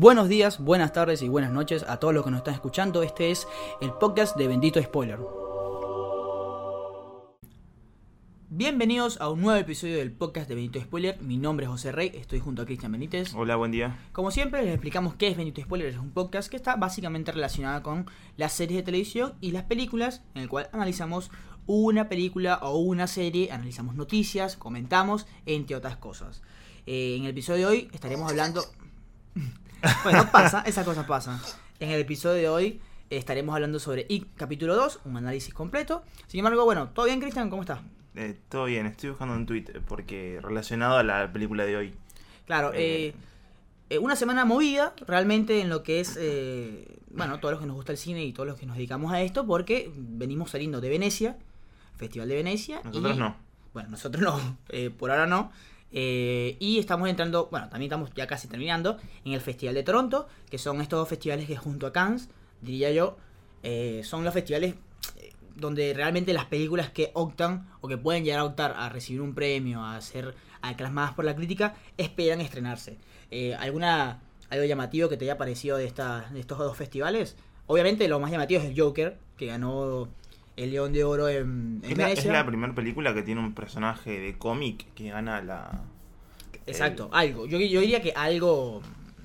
Buenos días, buenas tardes y buenas noches a todos los que nos están escuchando. Este es el podcast de Bendito Spoiler. Bienvenidos a un nuevo episodio del podcast de Bendito Spoiler. Mi nombre es José Rey, estoy junto a Cristian Benítez. Hola, buen día. Como siempre, les explicamos qué es Bendito Spoiler. Es un podcast que está básicamente relacionado con las series de televisión y las películas, en el cual analizamos una película o una serie, analizamos noticias, comentamos, entre otras cosas. Eh, en el episodio de hoy estaremos hablando... bueno, pasa, esa cosa pasa. En el episodio de hoy estaremos hablando sobre capítulo 2, un análisis completo. Sin embargo, bueno, ¿todo bien, Cristian? ¿Cómo estás? Eh, todo bien, estoy buscando un tweet porque relacionado a la película de hoy. Claro, eh, eh, una semana movida realmente en lo que es, bueno, todos los que nos gusta el cine y todos los que nos dedicamos a esto, porque venimos saliendo de Venecia, Festival de Venecia. Nosotros y- no. Bueno, nosotros no, por ahora no. Eh, y estamos entrando, bueno, también estamos ya casi terminando en el Festival de Toronto, que son estos dos festivales que junto a Cannes, diría yo, eh, son los festivales eh, donde realmente las películas que optan o que pueden llegar a optar a recibir un premio, a ser aclamadas por la crítica, esperan estrenarse. Eh, ¿Alguna algo llamativo que te haya parecido de, esta, de estos dos festivales? Obviamente lo más llamativo es el Joker, que ganó el León de Oro en, en Es la, es Venecia. la primera película que tiene un personaje de cómic que gana la... Exacto, algo. Yo, yo diría que algo.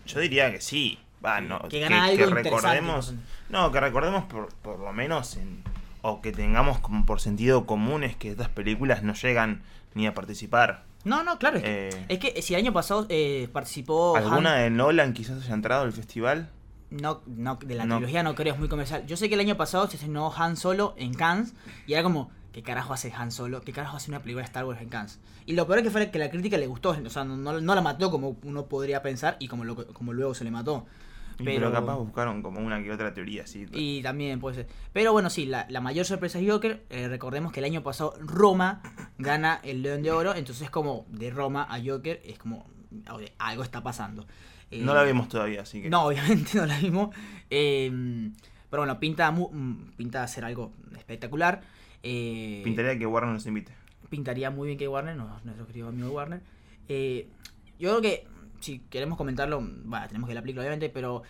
Yo diría que sí. Va, no, Que gana algo interesante, recordemos... No, que recordemos por, por lo menos en- o que tengamos como por sentido común es que estas películas no llegan ni a participar. No, no, claro. Es que, Eh. es que si el año pasado eh, participó. ¿Alguna Han- de Nolan quizás haya entrado al festival? No, no, de la No. trilogía no creo, es muy comercial. Yo sé que el año pasado se estrenó Han Solo en Cannes y era como, ¿qué carajo hace Han Solo? ¿Qué carajo hace una película de Star Wars en Cannes? Y lo peor es que fue que la crítica le gustó, o sea, no, no- la mató como uno podría pensar y como, lo- como luego se le mató. Pero, capaz buscaron como una que otra teoría, sí. Y también puede ser. Pero bueno, sí, la, la mayor sorpresa es Joker. Eh, recordemos que el año pasado Roma gana el León de Oro. Entonces, como de Roma a Joker, es como algo está pasando. Eh, No la vimos todavía, así que... No, obviamente no la vimos. Eh, pero bueno, pinta, mm, pinta a ser algo espectacular. Eh, Pintaría que Warner nos invite. pintaría muy bien que Warner, no- nuestro querido amigo Warner. Eh, yo creo que si queremos comentarlo, bueno, tenemos que la película obviamente, pero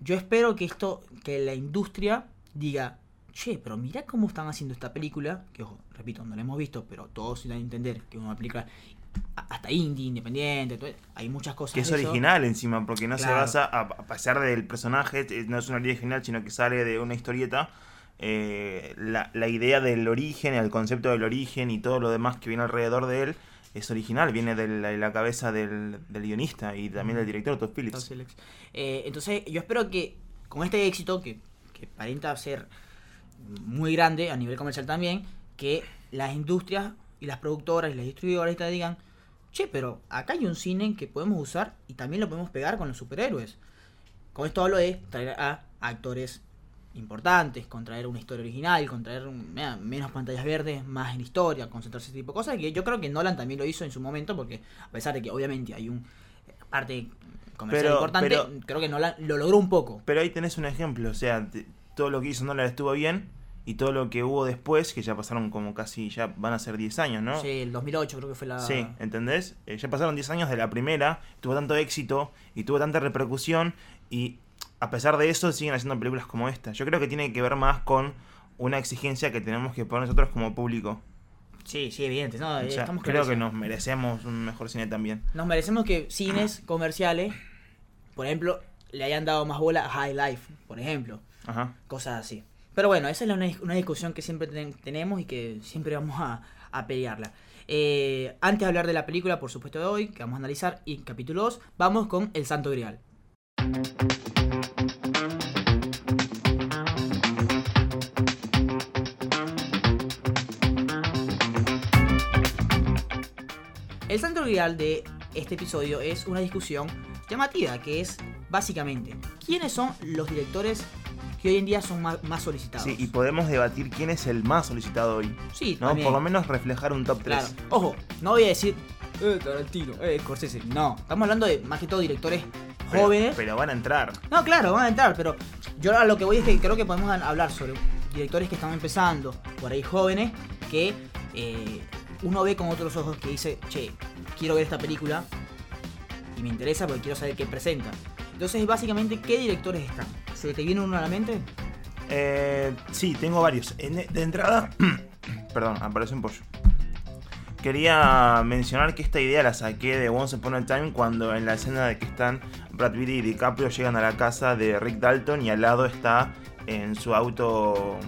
yo espero que esto, que la industria diga, che, pero mira cómo están haciendo esta película, que ojo, repito, no la hemos visto, pero todos dan a entender que es una película hasta indie, independiente, todo- hay muchas cosas. Que es de eso. original encima, porque no se basa, a, pesar del personaje, no es una idea original, sino que sale de una historieta. eh, la, la idea del origen, el concepto del origen y todo lo demás que viene alrededor de él es original, viene de la, de la cabeza del, del guionista y también del director, Todd Phillips. Todd Phillips. Eh, entonces, yo espero que con este éxito, que, que aparenta ser muy grande a nivel comercial también, que las industrias y las productoras y las distribuidoras te digan, che, pero acá hay un cine que podemos usar y también lo podemos pegar con los superhéroes. Con esto hablo de traer a actores importantes, con traer una historia original, con traer un- mira, menos pantallas verdes, más en historia, concentrarse en ese tipo de cosas, que yo creo que Nolan también lo hizo en su momento, porque a pesar de que obviamente hay un eh, parte comercial Pero- importante, pero- creo que Nolan lo logró un poco. Pero ahí tenés un ejemplo, o sea, te- todo lo que hizo Nolan estuvo bien y todo lo que hubo después, que ya pasaron como casi, ya van a ser 10 años, ¿no? Sí, el 2008 creo que fue la... Sí, ¿entendés? Eh, ya pasaron 10 años de la primera, tuvo tanto éxito y tuvo tanta repercusión y a pesar de eso siguen haciendo películas como esta. Yo creo que tiene que ver más con una exigencia que tenemos que poner nosotros como público. Sí, sí, evidente. No, O sea, estamos creo que nos merecemos un mejor cine también. Nos merecemos que cines comerciales, por ejemplo, le hayan dado más bola a High Life, por ejemplo. Ajá. Cosas así. Pero bueno, esa es una, discusión que siempre ten- tenemos y que siempre vamos a, a pelearla. Eh, antes de hablar de la película, por supuesto, de hoy, que vamos a analizar, y capítulo 2, vamos con El Santo Grial. El Santo Grial de este episodio es una discusión llamativa, que es básicamente, ¿quiénes son los directores que hoy en día son más, solicitados? Sí, y podemos debatir quién es el más solicitado hoy. Sí, ¿no? también. Por lo menos reflejar un top 3. Claro. Ojo, no voy a decir, eh, Tarantino, eh, Scorsese. No, estamos hablando de más que todo directores Pero- jóvenes. Pero van a entrar. No, claro, van a entrar, pero yo a lo que voy es que creo que podemos hablar sobre directores que están empezando, por ahí jóvenes, que eh, uno ve con otros ojos que dice, che, quiero ver esta película y me interesa porque quiero saber qué presenta. Entonces, básicamente, ¿qué directores están? ¿Se te viene uno a la mente? Eh, sí, tengo varios. De entrada, perdón, aparece un pollo. Quería mencionar que esta idea la saqué de Once Upon a Time cuando en la escena de que están Brad Pitt y DiCaprio llegan a la casa de Rick Dalton y al lado está en su auto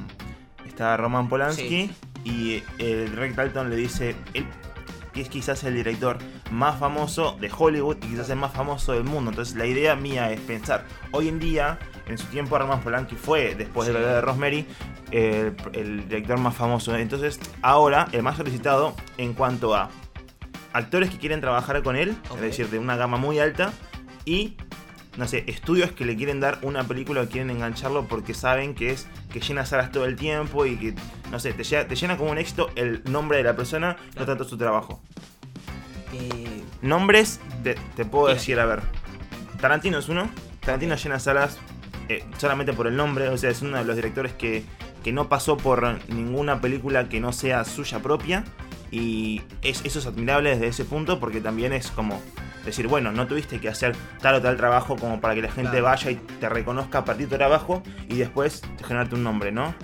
está Roman Polanski y el Rick Dalton le dice él que es quizás el director más famoso de Hollywood y quizás el más famoso del mundo. Entonces la idea mía es pensar, hoy en día, en su tiempo Roman Polanski fue, después de la de Rosemary, el, el director más famoso. Entonces ahora el más solicitado en cuanto a actores que quieren trabajar con él, es decir, de una gama muy alta, y no sé, estudios que le quieren dar una película o quieren engancharlo porque saben que es que llena salas todo el tiempo y que, no sé, te llena, te llena como un éxito el nombre de la persona, no tanto su trabajo. Eh, Nombres, te, te puedo Bien. decir, a ver, Tarantino es uno, Tarantino llena salas eh, solamente por el nombre, o sea, es uno de los directores que, que no pasó por ninguna película que no sea suya propia. Y es, eso es admirable desde ese punto porque también es como decir, bueno, no tuviste que hacer tal o tal trabajo como para que la gente Claro. vaya y te reconozca a partir de tu trabajo y después te generarte un nombre, ¿no?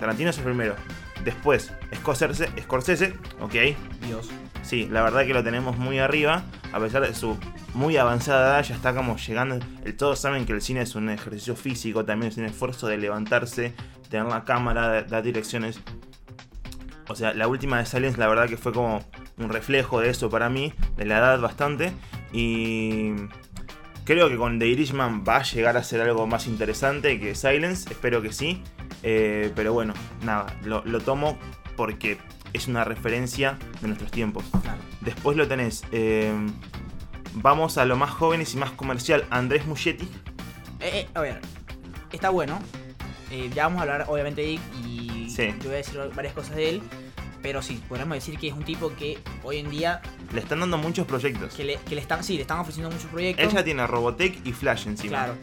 Tarantino es el primero. Después, Scorsese, Scorsese, ok, Dios. Sí, la verdad que lo tenemos muy arriba, a pesar de su muy avanzada edad, ya está como llegando. el- todos saben que el cine es un ejercicio físico, también es un esfuerzo de levantarse, tener la cámara, dar direcciones. O sea, la última de Silence, la verdad que fue como un reflejo de eso para mí, de la edad bastante. Y creo que con The Irishman va a llegar a ser algo más interesante que Silence, espero que sí. Eh, pero bueno, nada, lo tomo porque es una referencia de nuestros tiempos. Claro. Después lo tenés. eh, vamos a lo más jóvenes y más comercial. Andrés Muschietti. Eh, eh, a ver, está bueno. Eh, ya vamos a hablar, obviamente, de Dick y Sí. yo voy a decir varias cosas de él. Pero sí, podemos decir que es un tipo que hoy en día Le están dando muchos proyectos. que le, que le están, sí, le están ofreciendo muchos proyectos. Él ya tiene Robotech y Flash encima. Claro.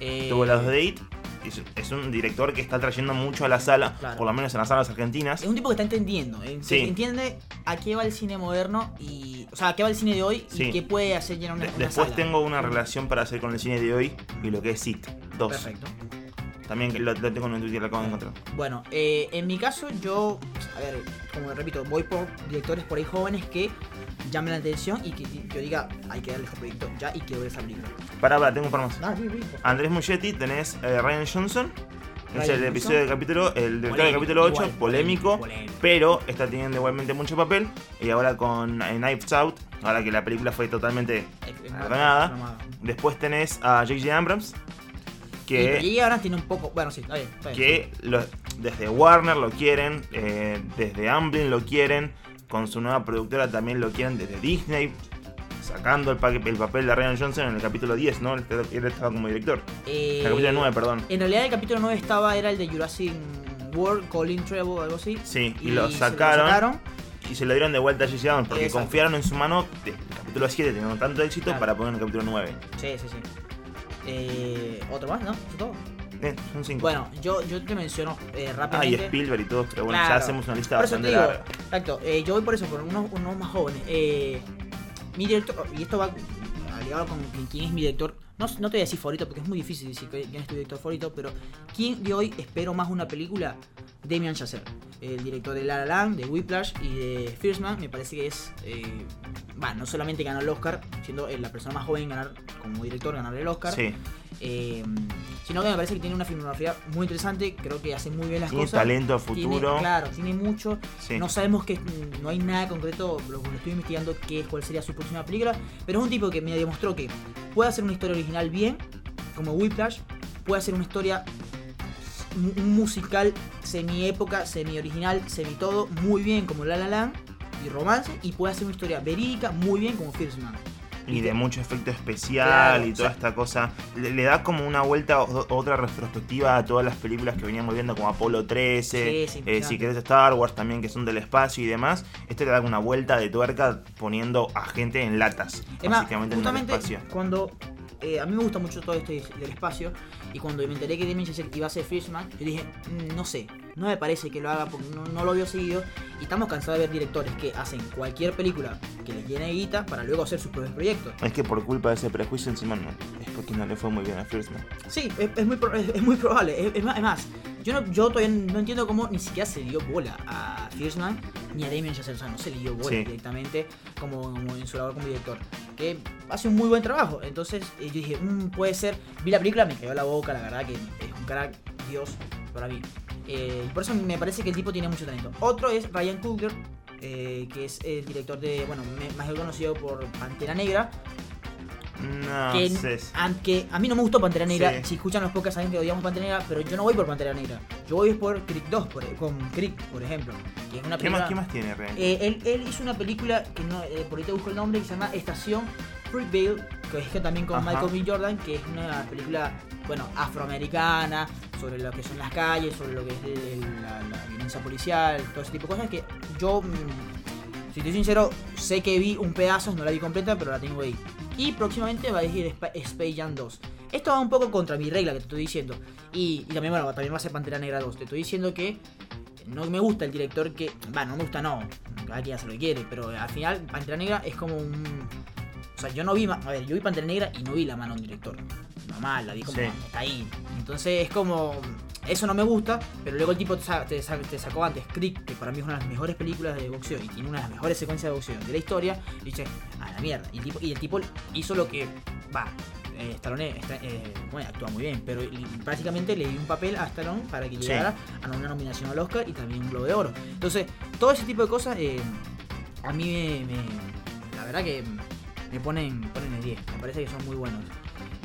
Eh, Tuvo las Date. Es, es un director que está trayendo mucho a la sala, Claro. por lo menos en las salas argentinas. Es un tipo que está entendiendo, ¿eh? Sí. entiende a qué va el cine moderno y. O sea, a qué va el cine de hoy Sí. y qué puede hacer llenar una, De- una después sala. tengo una relación para hacer con el cine de hoy y lo que es Sit 2. Perfecto. También que lo, lo tengo en Twitter, lo acabo de encontrar. Bueno, eh, en mi caso, yo. A ver, como repito, voy por directores por ahí jóvenes que llamen la atención y que yo diga, hay que darle este proyecto ya y quiero ver esa película. Pará, pará, tengo un par más. Ah, sí, sí. Andrés Muschietti, tenés eh, Ryan Johnson. Es el Johnson. episodio del capítulo, el director del capítulo 8, igual, polémico, polémico. pero está teniendo igualmente mucho papel. Y ahora con eh, Knives Out, ahora que la película fue totalmente programado. Después tenés a J.J. Abrams, Y, y que, ahora tiene un poco. Bueno, sí, está bien. está bien. que lo- desde Warner lo quieren, eh, desde Amblin lo quieren, con su nueva productora también lo quieren, desde Disney, sacando el, pa- el papel de Ryan Johnson en el capítulo 10, ¿no? Él, él estaba como director. Eh, El capítulo 9, perdón. En realidad, el capítulo 9 estaba, era el de Jurassic World, Colin Trevorrow, algo así. Sí, y, lo sacaron. y se lo dieron de vuelta a J.J. Abrams porque Exacto. confiaron en su mano del capítulo 7 teniendo tanto éxito Claro. para poner en el capítulo 9. Sí, sí, sí. Eh, ¿Otro más? ¿No? Eh, son 5. Bueno, yo, yo te menciono eh, ah, y rápidamente. Spielberg y todo, pero bueno, ya hacemos una lista Por eso te bastante digo, larga. exacto, eh, yo voy por eso, por unos, unos más jóvenes. Eh, mi director, y esto va ligado con quién es mi director, no, no te voy a decir favorito porque es muy difícil decir quién es tu director favorito, pero quién de hoy espero más una película, Damien Chazelle, el director de La La Land, de Whiplash y de First Man, me parece que es, eh, no solamente ganó el Oscar, siendo eh, la persona más joven en ganar como director, ganar el Oscar, Sí, eh, sino que me parece que tiene una filmografía muy interesante, creo que hace muy bien las tiene cosas. talento Tiene- futuro. claro, tiene mucho. Sí. No sabemos que no hay nada concreto, lo, lo estoy investigando qué cuál sería su próxima película, pero es un tipo que me demostró que puede hacer una historia original bien, como Whiplash, puede hacer una historia un, musical semi época, semi original, semi todo, muy bien como La La Land y romance y puede hacer una historia verídica muy bien como First Man. y de mucho efecto especial Claro, y toda esta cosa. Le, le da como una vuelta, o- otra retrospectiva a todas las películas que veníamos viendo, como Apolo 13, Sí, eh, si querés Star Wars también, que son del espacio y demás. Este le da una vuelta de tuerca poniendo a gente en latas, Es más, básicamente en el justamente espacio. cuando eh, a mí me gusta mucho todo este del espacio. Y cuando me enteré que Damien Chazelle iba a ser Fishman, yo dije, "Mm, no sé, no me parece que lo haga porque no, no lo veo seguido. Y estamos cansados de ver directores que hacen cualquier película que les llene guita para luego hacer sus propios proyectos. Es que por culpa de ese prejuicio encima no. Es porque no le fue muy bien a First Man. Sí, es, es muy, es, es muy probable. Es, más, más, yo, no, yo todavía no entiendo cómo ni siquiera se dio bola a Fierceman ni a Damien Chazelle. O sea, no se le dio bola Sí. directamente como, como en su labor como director. Que hace un muy buen trabajo. Entonces eh, yo dije, "Mm, puede ser. Vi la película, me cayó la boca, la verdad que es un cara Dios para mí. Eh, por eso me parece que el tipo tiene mucho talento. Otro es Ryan Coogler, eh, que es el director de, bueno, más conocido por Pantera Negra. No que, sé. aunque a mí no me gustó Pantera Negra, Sí. si escuchan los podcasts saben que odiamos Pantera Negra, pero yo no voy por Pantera Negra. Yo voy por Creek 2, por, con Creek, por ejemplo. Que es una ¿Qué más, ¿Qué más tiene realmente? Eh, él, él hizo una película que no, eh, por ahí te busco el nombre, que se llama Estación Fruitvale, que es que también con Ajá. Michael B. Jordan, que es una película, bueno, afroamericana, sobre lo que son las calles, sobre lo que es el- el- la, la violencia policial, todo ese tipo de cosas que yo, mm, si estoy sincero, sé que vi un pedazo, no la vi completa, pero la tengo ahí. Y próximamente va a decir Spa- Space Jam 2. Esto va un poco contra mi regla que te estoy diciendo. Y, y también, bueno, también va a ser Pantera Negra 2. Te estoy diciendo que no me gusta el director que. Va, no me gusta, no. Cada quien hace lo que quiere. Pero al final, Pantera Negra es como un. O sea, yo no vi. A ver, yo vi Pantera Negra y no vi la mano de un director. Normal, la vi como Sí. está ahí. Entonces es como. Eso no me gusta, pero luego el tipo te, sa- te sa- te sacó antes Creek, que para mí es una de las mejores películas de boxeo y tiene una de las mejores secuencias de boxeo de la historia. Y dice, a la mierda. Y el tipo, y el tipo hizo lo que. Va, eh, Stallone está- eh, bueno, actúa muy bien, pero prácticamente le dio un papel a Stallone para que Sí. llegara a una nominación al Oscar y también un Globo de Oro. Entonces, todo ese tipo de cosas eh, a mí me, me- La verdad que me ponen, ponen el 10. Me parece que son muy buenos.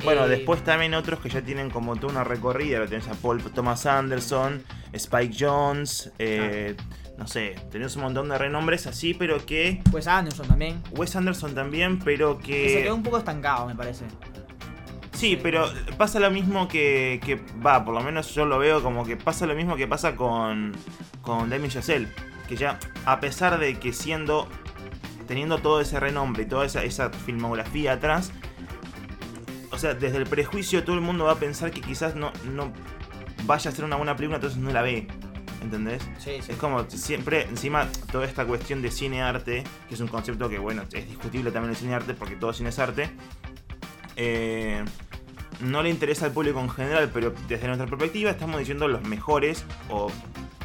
Bueno, Eh, después también otros que ya tienen como toda una recorrida. Lo tenés a Paul Thomas Anderson, Spike Jones, eh, no sé, tenés un montón de renombres así, pero que. Pues Anderson también. Wes Anderson también, pero Que se que. quedó un poco estancado, me parece. Sí, pero pasa lo mismo que, que. Va, por lo menos yo lo veo como que pasa lo mismo que pasa con. Con Damien Chazelle. Que ya, a pesar de que siendo. Teniendo todo ese renombre y toda esa, esa filmografía atrás. O sea, desde el prejuicio todo el mundo va a pensar que quizás no, no vaya a ser una buena película, entonces no la ve. ¿Entendés? Sí, sí. Es como siempre, encima, toda esta cuestión de cine-arte, que es un concepto que, bueno, es discutible también el cine-arte porque todo cine es arte, eh, no le interesa al público en general, pero desde nuestra perspectiva estamos diciendo los mejores, o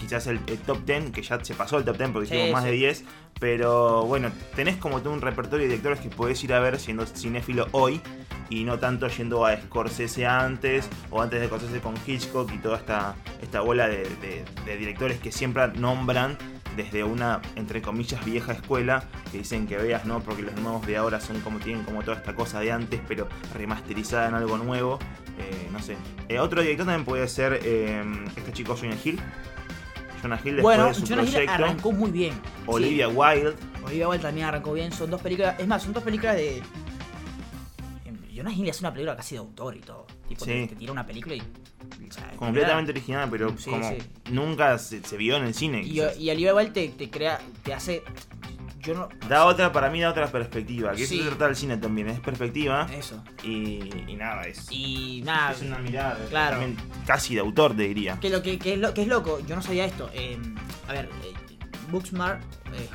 quizás el, el top 10, que ya se pasó el top 10 porque Sí, hicimos más sí. de 10, pero bueno, tenés como todo un repertorio de directores que podés ir a ver siendo cinéfilo hoy, y no tanto yendo a Scorsese antes, o antes de Scorsese con Hitchcock y toda esta, esta bola de, de- de directores que siempre nombran desde una, entre comillas, vieja escuela, que dicen que veas, ¿no? Porque los nuevos de ahora son como, tienen como toda esta cosa de antes, pero remasterizada en algo nuevo. Eh, no sé. Eh, otro director también puede ser eh, este chico Jonah Hill. Jonah Hill después Bueno, de su Jonah Hill arrancó muy bien. Olivia Wilde. Olivia Wilde también arrancó bien. Son dos películas. Es más, son dos películas de. Jonah Hill hace una película casi de autor y todo. Tipo, Sí. te, te tira una película y. o sea, Completamente original, pero Sí, como nunca se, se vio en el cine. Y, y Olivia Wilde te, te crea. Te hace. Yo no. Da otra, para mí da otra perspectiva. Que Sí. eso se trata del cine también, es perspectiva. Eso. Y, y nada, es, Y nada. es una mirada claro. también casi de autor, te diría. Que lo que, que es lo que es loco, yo no sabía esto. eh, a ver, eh, Booksmart, eh,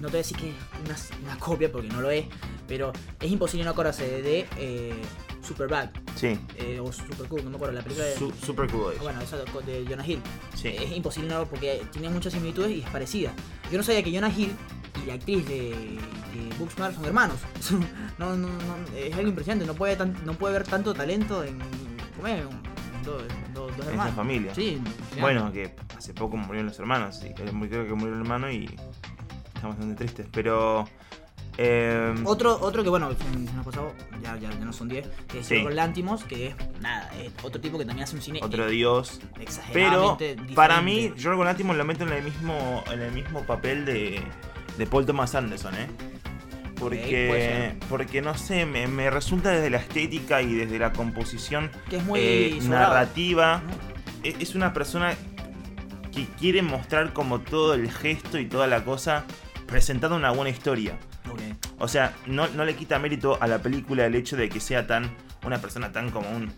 no te voy a decir que es una, una copia porque no lo es, pero es imposible no acordarse de, de eh, Superbad Sí, eh, o Supercool, no me acuerdo la película de. su- super cool. ah, bueno, esa de de Jonah Hill. Sí. Es imposible no porque tiene muchas similitudes y es parecida. Yo no sabía que Jonah Hill y la actriz de, de Booksmart son hermanos. no, no, no, es algo impresionante. No puede, tan- no puede haber tanto talento en, ¿cómo es? en dos, dos En hermanos. familia. Sí. Bueno, que hace poco murieron los hermanos, muy- creo que murió el hermano y estamos bastante tristes, pero... eh, Otro, otro que bueno, se nos pasó, ya, ya, ya no son 10, que es Sí. Lantimos, que es nada, es otro tipo que también hace un cine otro dios. Pero diferente. para mí, Yorgo Lanthimos lo meto en el mismo, en el mismo papel de, de Paul Thomas Anderson, ¿eh? Porque, porque no sé, me, me resulta desde la estética y desde la composición que es muy eh, narrativa. ¿no? e- es una persona que quiere mostrar como todo el gesto y toda la cosa presentando una buena historia. O sea, no, no le quita mérito a la película el hecho de que sea tan. Una persona tan como un.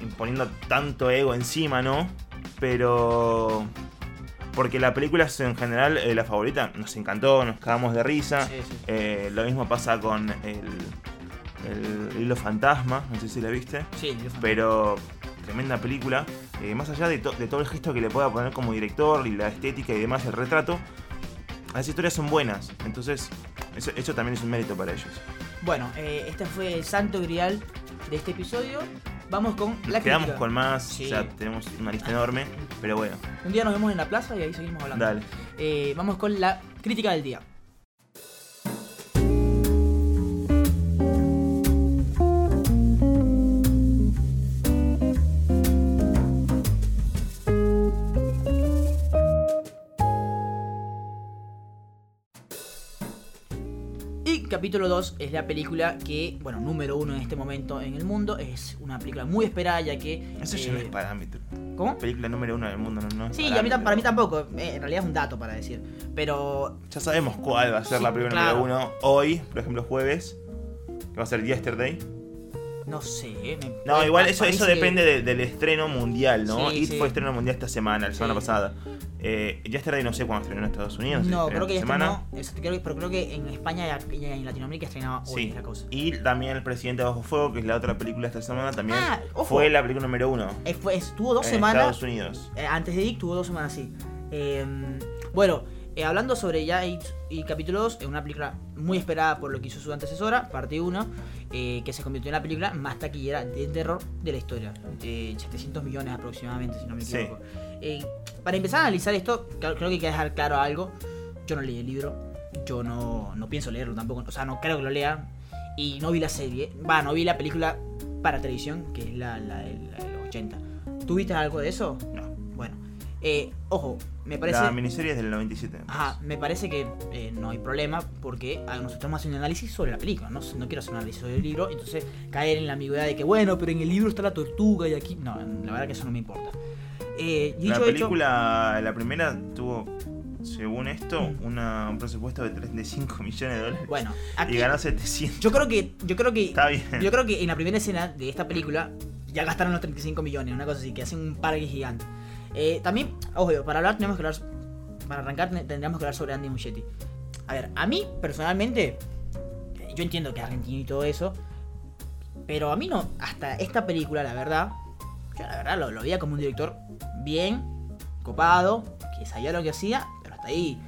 imponiendo tanto ego encima, ¿no? Pero. Porque la película es en general eh, la favorita. Nos encantó, nos cagamos de risa. Sí, sí. Eh, lo mismo pasa con el. El hilo fantasma, no sé si la viste. Sí, Pero tremenda película. Eh, más allá de, to- de todo el gesto que le pueda poner como director y la estética y demás, el retrato, las historias son buenas. Entonces, eso, eso también es un mérito para ellos. Bueno, eh, este fue el santo grial de este episodio. Vamos con la Nos quedamos crítica. con más, Sí. o sea, tenemos una lista enorme, pero bueno, Un día nos vemos en la plaza y ahí seguimos hablando. dale. Eh, vamos con la crítica del día. Capítulo 2 es la película que, bueno, número uno en este momento en el mundo. Es una película muy esperada ya que... Eso ya no eh, es parámetro. ¿Cómo? Película número uno del mundo, no, no es Sí, a mí, para mí tampoco. eh, en realidad es un dato para decir. Pero Ya sabemos cuál va a ser Sí, la película claro. número uno hoy, por ejemplo, jueves, que va a ser Yesterday. No sé. me- No, igual eso, eso que- depende de- del estreno mundial, ¿no? Sí, It sí. fue estreno mundial esta semana, la semana Sí. pasada. Eh, Yesterday no sé cuándo estrenó en Estados Unidos. No, estrenó creo que ya semana. estrenó. creo pero creo que en España y en Latinoamérica estrenaba hoy Sí. la cosa. Y también El Presidente Bajo Fuego, que es la otra película esta semana, también Ah, fue la película número uno Eh, fue- estuvo dos en semanas. Estados Unidos. eh, antes de Dick tuvo dos semanas así. Eh, bueno, eh, hablando sobre ya y capítulo 2, es una película muy esperada por lo que hizo su antecesora, parte 1, eh, que se convirtió en la película más taquillera de terror de la historia. Eh, 700 millones aproximadamente, si no me equivoco. Eh, para empezar a analizar esto, creo creo que hay que dejar claro algo. Yo no leí el libro, yo no, no pienso leerlo tampoco, o sea, no creo que lo lea. Y no vi la serie, va, no vi la película para televisión, que es la, la, de- la de los 80. ¿Tú viste algo de eso? No. Bueno, ojo, me parece. La miniserie es del 97. me Ajá, me parece que eh, no hay problema porque nosotros estamos haciendo un análisis sobre la película, no, no quiero hacer un análisis sobre el libro, entonces caer en la ambigüedad de que, bueno, pero en el libro está la tortuga y aquí. No, la verdad que eso no me importa. Eh, dicho La hecho, película, la primera, tuvo, según esto, Mm. una- un presupuesto de 35 millones de dólares. bueno, aquí, y ganó 700. yo creo que, yo creo que, Está bien. yo creo que en la primera escena de esta película ya gastaron los 35 millones, una cosa así, que hacen un parque gigante. Eh, también, ojo, para hablar tenemos que hablar, para arrancar ten- tendríamos que hablar sobre Andy Muschietti. A ver, a mí personalmente, yo entiendo que es argentino y todo eso, pero a mí no, hasta esta película, la verdad, yo la verdad lo, lo veía como un director bien, copado, que sabía lo que hacía, pero hasta ahí.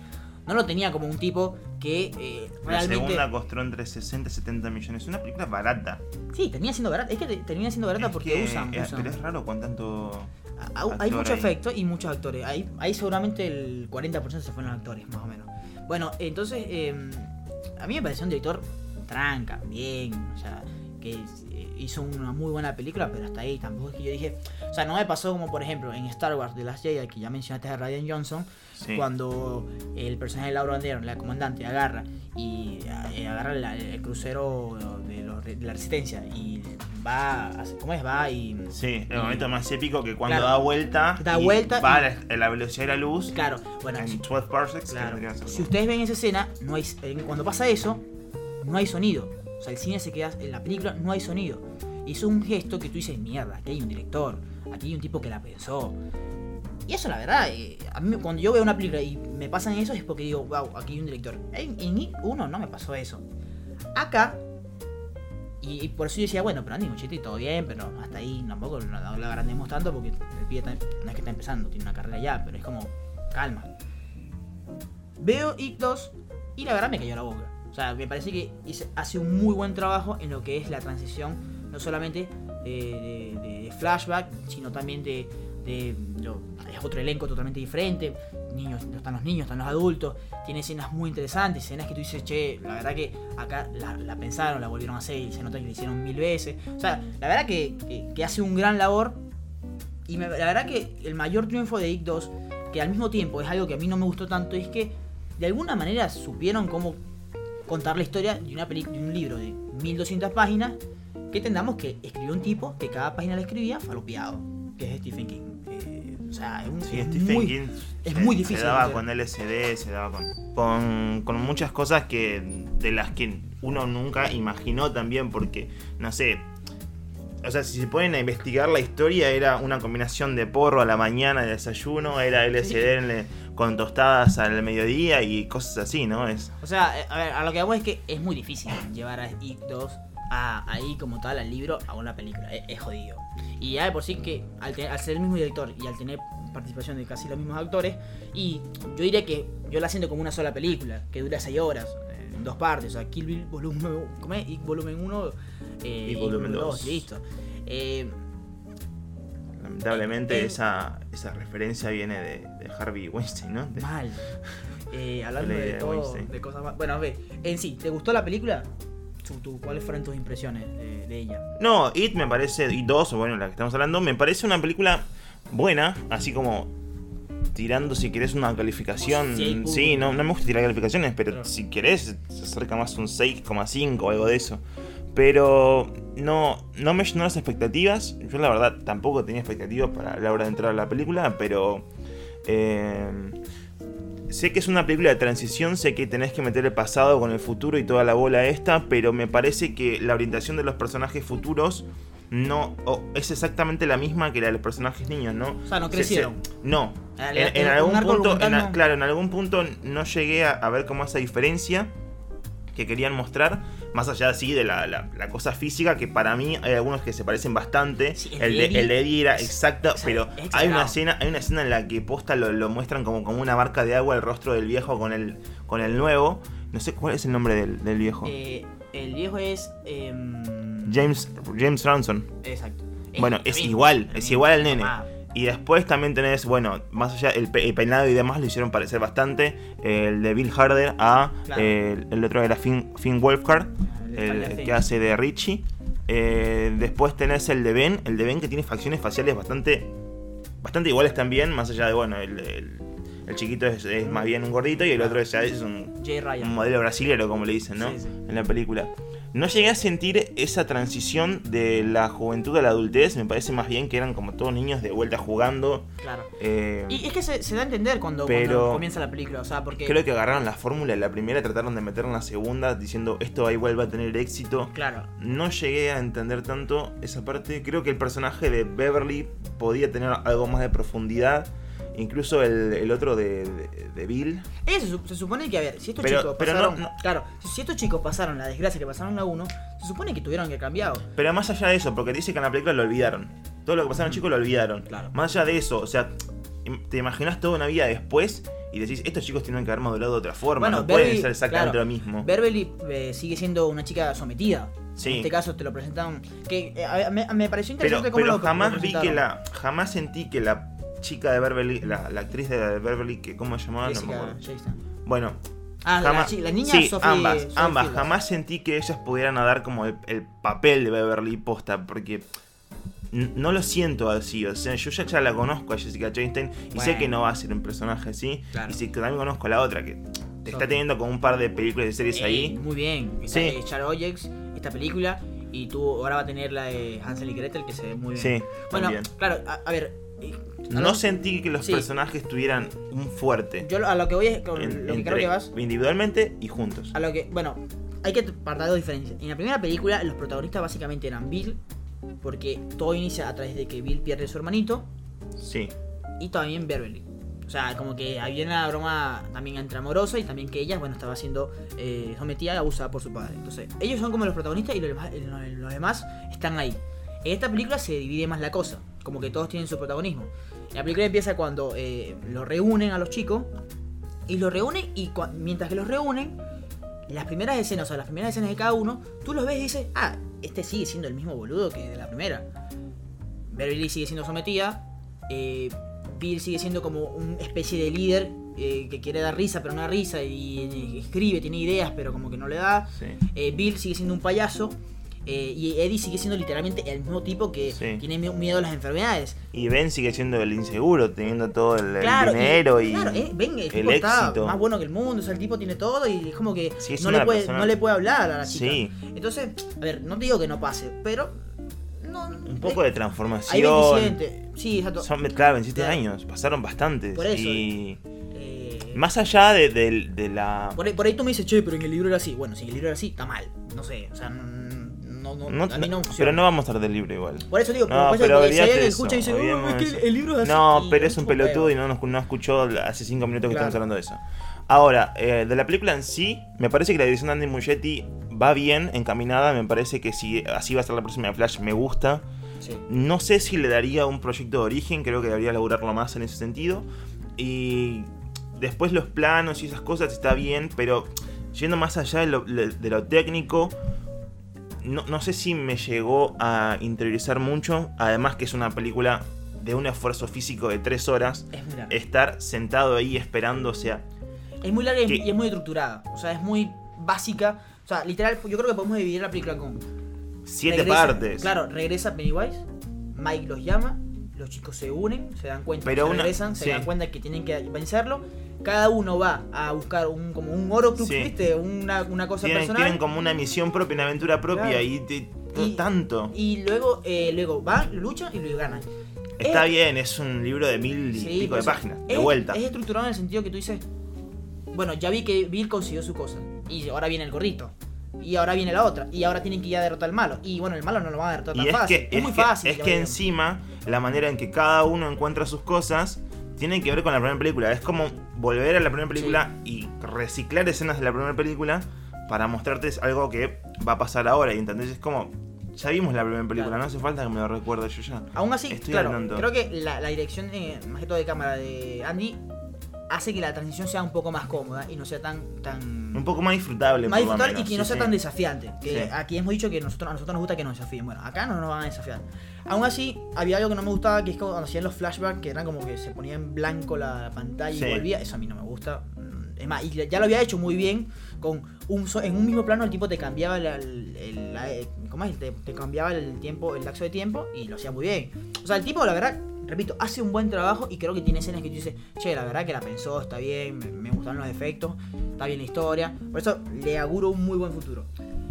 No lo tenía como un tipo que eh, La realmente... segunda costó entre 60 y 70 millones. Es una película barata. Sí, termina siendo barata. Es que te- termina siendo barata Es porque que, usan, usan. Pero es raro con tanto. Hay mucho ahí. efecto y muchos actores. Ahí, ahí seguramente el 40% se fueron los actores, más o menos. Bueno, entonces, eh, a mí me pareció un director tranca, bien, o sea, que hizo una muy buena película, pero hasta ahí tampoco es que yo dije. O sea, no me pasó como, por ejemplo, en Star Wars de Last Jedi, que ya mencionaste a Ryan Johnson, Sí. cuando el personaje de Laura Andero, la comandante, agarra y eh, agarra la- el crucero de, los- de la resistencia y va, a- ¿cómo es? Va y... Sí, el y- momento más épico que cuando Claro. da vuelta. Da vuelta Va y- a la, a la velocidad de la luz. Claro, bueno, En si- 12 parsecs. claro, si ustedes ven esa escena, no hay, cuando pasa eso, no hay sonido. O sea, el cine se queda, en la película no hay sonido. Y es un gesto que tú dices, mierda, aquí hay un director, aquí hay un tipo que la pensó. Y eso, la verdad, eh, a mí cuando yo veo una película y me pasan eso es porque digo, wow, aquí hay un director. En, en uno no me pasó eso. Acá, y, por eso yo decía, bueno, pero Andy Muschietti todo bien, pero hasta ahí tampoco no lo agrandemos tanto porque el pibe no es que está empezando, tiene una carrera ya, pero es como, calma. Veo 2 y la verdad me cayó la boca. O sea, me parece que hace un muy buen trabajo en lo que es la transición, no solamente de, flashback, sino también de, es otro elenco totalmente diferente. Niños, están los niños, están los adultos. Tiene escenas muy interesantes, escenas que tú dices, che, la verdad que acá la, pensaron, la volvieron a hacer y se nota que la hicieron mil veces. O sea, la verdad que, hace un gran labor. Y la verdad que el mayor triunfo de Ick 2, que al mismo tiempo es algo que a mí no me gustó tanto, es que de alguna manera supieron cómo contar la historia de una película, de un libro de 1200 páginas que entendamos que escribió un tipo que cada página la escribía falopeado, que es Stephen King. Eh, o sea, es un Sí, es Stephen muy- King es se- muy difícil Se daba con LSD, se daba con, con, con muchas cosas que de las que uno nunca imaginó también, porque, no sé, o sea, si se ponen a investigar la historia, era una combinación de porro a la mañana de desayuno, era LSD en le- con tostadas al mediodía y cosas así, ¿no? Es, O sea, eh, a ver, a lo que vamos es que es muy difícil llevar a It 2 a, ahí como tal al libro a una película. Es, es jodido. Y ya de por sí que al, tener- al ser el mismo director y al tener participación de casi los mismos actores, y yo diría que yo la siento como una sola película, que dura 6 horas, eh, en dos partes. O sea, Kill Bill volumen, ¿cómo es? It volumen 1 eh, Y volumen dos. listo. Eh, lamentablemente Eh, esa, esa referencia viene de, de Harvey Weinstein, ¿no? De- mal. Eh, hablando de todo, Weinstein. de cosas más. Bueno, a ver, en sí, ¿te gustó la película? ¿Cuáles fueron tus impresiones de, de ella? No, It me parece, It 2, o bueno, la que estamos hablando, me parece una película buena, así como tirando si querés una calificación. Sí, no, no me gusta tirar calificaciones, pero si querés se acerca más a un 6,5 o algo de eso. Pero no, no me llenó las expectativas. Yo la verdad tampoco tenía expectativas para la hora de entrar a la película, pero... eh, Sé que es una película de transición, sé que tenés que meter el pasado con el futuro y toda la bola esta, pero me parece que la orientación de los personajes futuros no es exactamente la misma que la de los personajes niños, ¿no? O sea, no crecieron. se- no. Ah, En, la- en un algún punto, en a- claro, en algún punto no llegué a, a ver cómo esa diferencia que querían mostrar, más allá así de la, la- la cosa física, que para mí hay algunos que se parecen bastante. Sí, el el, de el de Eddie era exacto, pero hay una escena, hay una escena en la que posta lo, lo muestran como, como una marca de agua el rostro del viejo con el, con el nuevo. No sé cuál es el nombre del, del viejo. Eh, el viejo es. em, James, James Ransom. Exacto. Bueno, es mismo, igual, es igual al nene. Mamá. Y después también tenés, bueno, más allá, el, pe- el peinado y demás lo hicieron parecer bastante. El de Bill Harder a Claro. el, el otro era Finn, Finn Wolfhard, El que hace de Richie. Eh, después tenés el de Ben, el de Ben que tiene facciones faciales bastante bastante iguales también, más allá de, bueno, el, chiquito es, es más bien un gordito y el otro es, es un, modelo brasilero, como le dicen, ¿no? Sí, sí. En la película. No llegué a sentir esa transición de la juventud a la adultez, me parece más bien que eran como todos niños de vuelta jugando. Claro. eh, Y es que se, se da a entender cuando, Pero- cuando comienza la película. O sea, porque. Creo que agarraron la fórmula de la primera, trataron de meterla en la segunda, diciendo esto igual va a tener éxito. Claro. No llegué a entender tanto esa parte. Creo que el personaje de Beverly podía tener algo más de profundidad. Incluso el, el otro de, de- de Bill. Eso se supone que, a ver, si estos Pero- chicos pero pasaron. no- Claro, si estos chicos pasaron la desgracia que pasaron la 1, se supone que tuvieron que cambiar. Pero más allá de eso, porque dice que en la película lo olvidaron. Todo lo que pasaron chicos lo olvidaron. Claro. Más allá de eso, o sea, te imaginas toda una vida después y decís, estos chicos tienen que haber madurado de otra forma, no pueden ser exactamente claro, lo mismo. Beverly eh, sigue siendo una chica sometida. Sí. En este caso te lo presentan. Que eh, me, me pareció Pero, interesante cómo pero lo lo jamás vi que presentaron. la. Jamás sentí que la chica de Beverly, la, la actriz de Beverly, que ¿cómo se llamaba? No me Jessica acuerdo. Chastain. Bueno, Ah, la jamás. chi- la, niña sí, Sophie- ambas, Sophie ambas. Jamás sentí que ellas pudieran dar como el, el papel de Beverly posta, porque. No lo siento así, o sea, yo ya, ya la conozco a Jessica Chastain y sé que no va a ser un personaje así. Claro. Y sí también conozco a la otra que te está teniendo con un par de películas y series Ey, ahí. Muy bien. Está Sí. eh, Oyex, esta película. Y tú ahora va a tener la de Hansel y Gretel, que se ve muy bien. Sí, Bueno, claro, a, a ver. No sentí que los Sí. personajes tuvieran un fuerte. Yo a lo que voy es. Con en- lo que entre- creo que vas. individualmente y juntos. A lo que. Bueno, hay que partir dos diferencias. En la primera película, los protagonistas básicamente eran Bill. Porque todo inicia a través de que Bill pierde a su hermanito. Sí. y también Beverly. O sea, como que había una broma también entre amorosa y también que ella, bueno, estaba siendo eh, sometida y abusada por su padre. Entonces, ellos son como los protagonistas y los demás, los- los demás están ahí. En esta película se divide más la cosa, como que todos tienen su protagonismo. La película empieza cuando eh, los reúnen a los chicos y los reúnen y mientras que los reúnen, las primeras escenas, o sea, las primeras escenas de cada uno, tú los ves y dices, ah, este sigue siendo el mismo boludo que de la primera. Beverly sigue siendo sometida. eh, Bill sigue siendo como una especie de líder eh, que quiere dar risa, pero no da risa. Y, escribe, tiene ideas, pero como que no le da. Sí. Eh, Bill sigue siendo un payaso. Eh, y Eddie sigue siendo literalmente el mismo tipo que Sí. tiene mie- miedo a las enfermedades. Y Ben sigue siendo el inseguro, teniendo todo el, dinero y, claro, eh, ven, el, el tipo está éxito. más bueno que el mundo, o sea, el tipo tiene todo y es como que Sí, es no, le puede, persona- no le puede hablar a la chica. Sí. Entonces, a ver, no te digo que no pase, pero no, Un poco de Hay transformación. 27, sí, exacto. Son, claro, 27 Claro. años, pasaron bastantes. Por eso. Y Eh, Más allá de, de- de la... Por ahí, por ahí tú me dices, che, pero en el libro era así. Bueno, si en el libro era así, está mal. No sé, o sea, no, no, No- a mí no me pero funciona. no vamos a estar del libro igual. Por eso digo, No, pero si alguien de escucha y dice, "Oh, es que el libro es así. No, pero es un pelotudo y no, nos- no escuchó hace cinco minutos que Claro. estamos hablando de eso. Ahora, eh, de la película en sí, me parece que la dirección de Andy Muschietti va bien encaminada. Me parece que si así va a ser la próxima de Flash, me gusta. Sí. No sé si le daría un proyecto de origen, creo que debería laburarlo más en ese sentido. Y después los planos y esas cosas está bien, pero yendo más allá de lo, de lo técnico, no, no sé si me llegó a interiorizar mucho. Además que es una película de un esfuerzo físico de tres horas. Es muy larga. Estar sentado ahí esperando, o sea, Es muy larga que- y es muy estructurada. O sea, es muy básica. O sea, literal, yo creo que podemos dividir la película con. siete regresa- partes. Claro, regresa Pennywise, Mike los llama, los chicos se unen, se dan cuenta, Pero se una- regresan, se dan cuenta que tienen que vencerlo. Cada uno va a buscar un como un oro Sí. ¿viste? Una, una cosa Tienen, personal. tienen como una misión propia, una aventura propia Claro. y, te- Y- tanto. Y luego, eh, luego van, luchan y lo ganan. Está es- bien, es un libro de mil y Sí, pico de eso. páginas, de vuelta. Es estructurado en el sentido que tú dices, bueno, ya vi que Bill consiguió su cosa. Y ahora viene el gorrito. Y ahora viene la otra. Y ahora tienen que ir a derrotar al malo. Y bueno, el malo no lo va a derrotar Y tan es fácil. que, es, es muy que- fácil. es que encima la manera en que cada uno encuentra sus cosas tiene que ver con la primera película. Es como volver a la primera película y reciclar escenas de la primera película para mostrarte algo que va a pasar ahora. Y entendés, es como, ya vimos la primera película, Claro. no hace falta que me lo recuerde yo ya. Aún así, Estoy claro, hablando. creo que la, la dirección, eh, más que todo de cámara de Andy, hace que la transición sea un poco más cómoda y no sea tan... tan Un poco más disfrutable. más disfrutable y que no sí, sea sí. tan desafiante. Que Sí. aquí hemos dicho que nosotros, a nosotros nos gusta que nos desafíen. Bueno, acá no nos van a desafiar. Aún así, había algo que no me gustaba, que es cuando hacían los flashbacks, que eran como que se ponía en blanco la pantalla y volvía. Eso a mí no me gusta. Mm, Es más, y ya lo había hecho muy bien. Con un so- en un mismo plano el tipo te cambiaba el, el- la- eh, ¿cómo es? Te, te cambiaba el tiempo, el lapso de tiempo y lo hacía muy bien. O sea, el tipo, la verdad, repito, hace un buen trabajo y creo que tiene escenas que tú dices, che, la verdad que la pensó, está bien, me, me gustaron los efectos, está bien la historia. Por eso le auguro un muy buen futuro.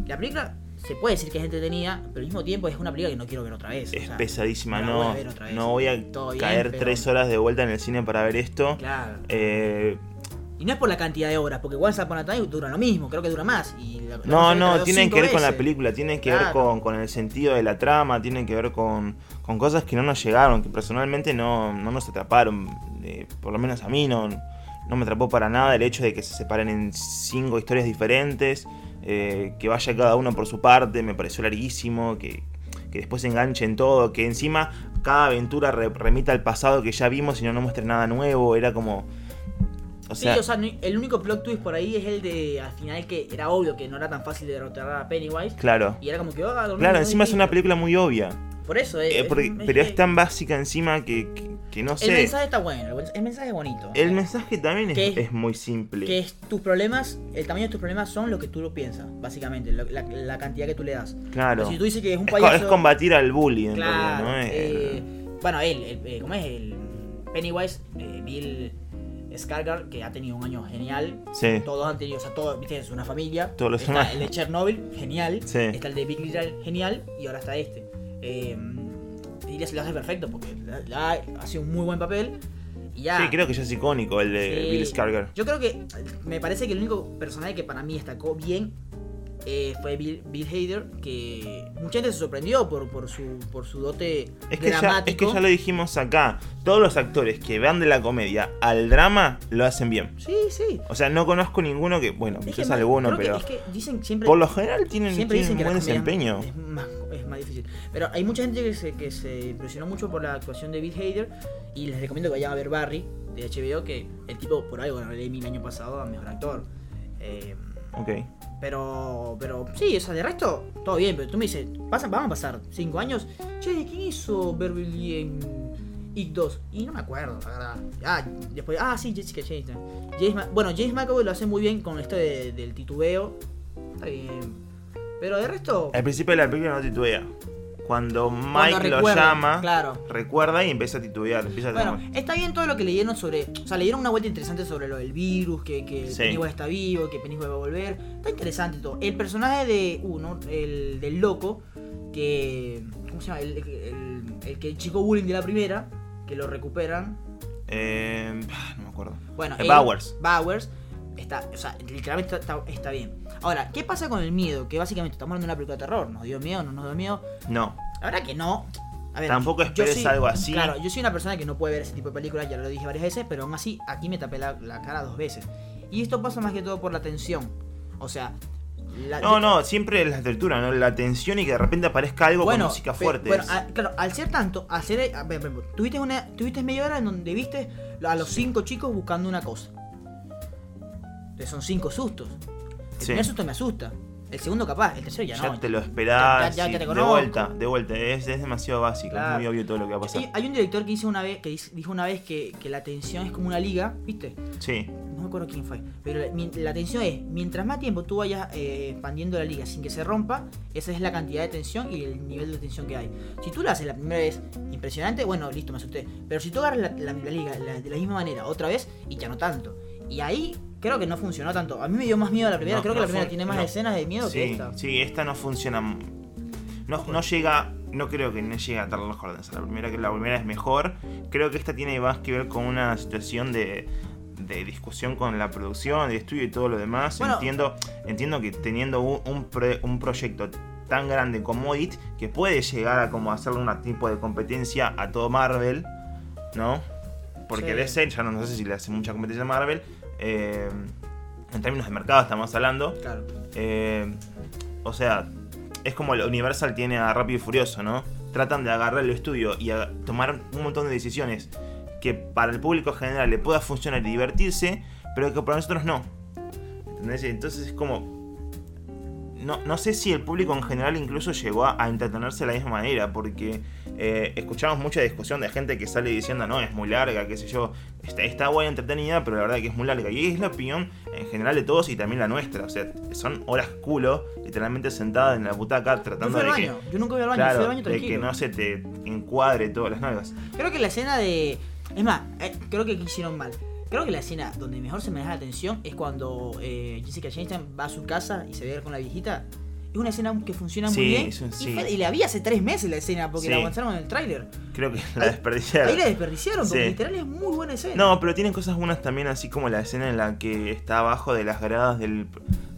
La película se puede decir que es entretenida, pero al mismo tiempo es una película que no quiero ver otra vez. o Es sea, pesadísima, la voy a no, ver otra vez. no voy a bien, caer pero- tres horas de vuelta en el cine para ver esto. Claro. Eh, Y no es por la cantidad de horas, porque Once Upon a Time dura lo mismo, creo que dura más. Y la- la No, no, tienen que ver con la película, tienen que ver con, con el sentido de la trama, tienen que ver con, con cosas que no nos llegaron, que personalmente no, no nos atraparon. eh, por lo menos a mí no, no me atrapó para nada el hecho de que se separen en cinco historias diferentes, eh, que vaya cada uno por su parte, me pareció larguísimo, que, que después se enganche en todo, que encima cada aventura re- remita al pasado que ya vimos y no nos muestre nada nuevo, era como... O sea, sí, o sea, el único plot twist por ahí es el de al final que era obvio que no era tan fácil de derrotar a Pennywise. claro. Y era como que, no, Claro, no, encima es una película muy obvia. Por eso, eh, Eh, es- porque- es pero es tan básica encima que, que, que no El sé. mensaje está bueno, el el mensaje es bonito. El mensaje también es, es muy simple. Que es tus problemas, el tamaño de tus problemas son lo que tú lo piensas, básicamente, lo- la, la cantidad que tú le das. Claro. Pero si tú dices que es un payaso. es combatir al bullying, en Claro, realidad, ¿no? Es- eh, bueno, él, el- eh, ¿cómo es? El Pennywise, eh, Bill Skarsgård, que ha tenido un año genial. Sí. Todos han tenido, o sea, todo, viste, es una familia. Todos los está demás. el de Chernobyl, genial. Sí. Está el de Big Little, genial. Y ahora está este. Eh, diría si lo hace perfecto, porque la, la- hace un muy buen papel. Y ya. Sí, creo que ya es icónico el de Sí. Bill Skarsgård. Yo creo que me parece que el único personaje que para mí destacó bien eh, fue Bill, Bill Hader, que mucha gente se sorprendió por, por, su, por su dote Es que, ya, dramático. es que ya lo dijimos acá. Todos los actores que van de la comedia al drama lo hacen bien. Sí, sí. O sea, no conozco ninguno que. Bueno, Es que quizás más- alguno, que- pero. es que dicen siempre, Por lo general tienen, siempre tienen dicen que buen desempeño. Es más, es más difícil. Pero hay mucha gente que se, que se impresionó mucho por la actuación de Bill Hader. Y les recomiendo que vayan a ver Barry de HBO, que el tipo por algo ganó el Emmy el año pasado a mejor actor. Eh, Ok. Pero, pero sí, o sea, de resto, todo bien, pero tú me dices, pasan, van a pasar 5 años. Che, ¿quién hizo Beverly en Ick 2? Y no me acuerdo, la verdad. Ah, después, ah, sí, Jessica Chastain. James bueno, James McAvoy lo hace muy bien con esto de- del titubeo. Está bien. Pero de resto, Al principio de la película no titubea. Cuando Mike Cuando lo llama, claro. recuerda y empieza a titubear. Empieza a Bueno, está bien todo lo que leyeron sobre. O sea, leyeron una vuelta interesante sobre lo del virus, que, que Sí. Pennywise está vivo, que Pennywise va a volver. Está interesante todo. El personaje de uno, el del loco, que. ¿Cómo se llama? El, el, el que el chico bullying de la primera, que lo recuperan. Eh, no me acuerdo. Bueno, Eh, Bowers. Bowers está, o sea, literalmente está, está- está bien. Ahora, ¿qué pasa con el miedo? Que básicamente estamos hablando de una película de terror. ¿Nos dio miedo? ¿No nos dio miedo? No. La verdad que no. A ver, Tampoco esperes soy- algo así. Claro, yo soy una persona que no puede ver ese tipo de películas, ya lo dije varias veces, pero aún así aquí me tapé la, la cara dos veces. Y esto pasa más que todo por la tensión. O sea, la- No, no, siempre la estructura, ¿no? La tensión y que de repente aparezca algo con música fuerte. Bueno, a- claro, al ser tanto, al ser, a tuviste, una, tuviste media hora en donde viste a los cinco chicos buscando una cosa. Son cinco sustos. El Sí. primer susto me asusta. El segundo capaz, el tercero ya, ya no. te lo esperás. Ya- ya- ya te de vuelta, de vuelta. Es, es demasiado básico, Claro. es muy obvio todo lo que va a pasar. Hay, hay un director que dice una vez, que dijo una vez que, que la tensión es como una liga, ¿viste? Sí, No me acuerdo quién fue. Pero la, tensión es, mientras más tiempo tú vayas eh, expandiendo la liga sin que se rompa, esa es la cantidad de tensión y el nivel de tensión que hay. Si tú la haces la primera vez impresionante, bueno, listo, me asusté. Pero si tú agarras la, la- la liga de la misma manera otra vez, y ya no tanto. Y ahí creo que no funcionó tanto. A mí me dio más miedo la primera, No, creo que la primera tiene más no. escenas de miedo que sí, esta. sí, esta no funciona. No, no llega, no creo que no llegue a dar los órdenes. La primera, que la primera es mejor. Creo que esta tiene más que ver con una situación de, de discusión con la producción, de estudio y todo lo demás. Bueno. entiendo, entiendo que teniendo un, un proyecto tan grande como It, que puede llegar a como hacerle un tipo de competencia a todo Marvel, ¿no? Porque Sí. DC ya no, no sé si le hace mucha competencia a Marvel. Eh, en términos de mercado estamos hablando. Claro. Eh, o sea, es como el Universal tiene a Rápido y Furioso, ¿no? Tratan de agarrar el estudio y a tomar un montón de decisiones que para el público general le pueda funcionar y divertirse, pero que para nosotros no. ¿Entendés? Entonces es como. No, no sé si el público en general incluso llegó a, a entretenerse de la misma manera, porque eh, escuchamos mucha discusión de gente que sale diciendo, no, es muy larga, qué sé yo, está, está buena, entretenida, pero la verdad que es muy larga. Y es la opinión en general de todos y también la nuestra. O sea, son horas culo, literalmente sentada en la butaca Yo tratando al de que, yo nunca voy al baño, claro, fui al baño de que no se te encuadre todas las nalgas. Creo que la escena de. Es más, eh, creo que hicieron mal. Creo que la escena donde mejor se maneja la tensión es cuando eh, Jessica Chastain va a su casa y se ve con la viejita. Es una escena que funciona muy bien. y, sí. fue- y la vi hace tres meses la escena porque Sí. la avanzaron en el tráiler. Creo que la Ahí- desperdiciaron. Ahí la desperdiciaron porque literal es muy buena escena. No, pero tienen cosas buenas también, así como la escena en la que está abajo de las gradas del,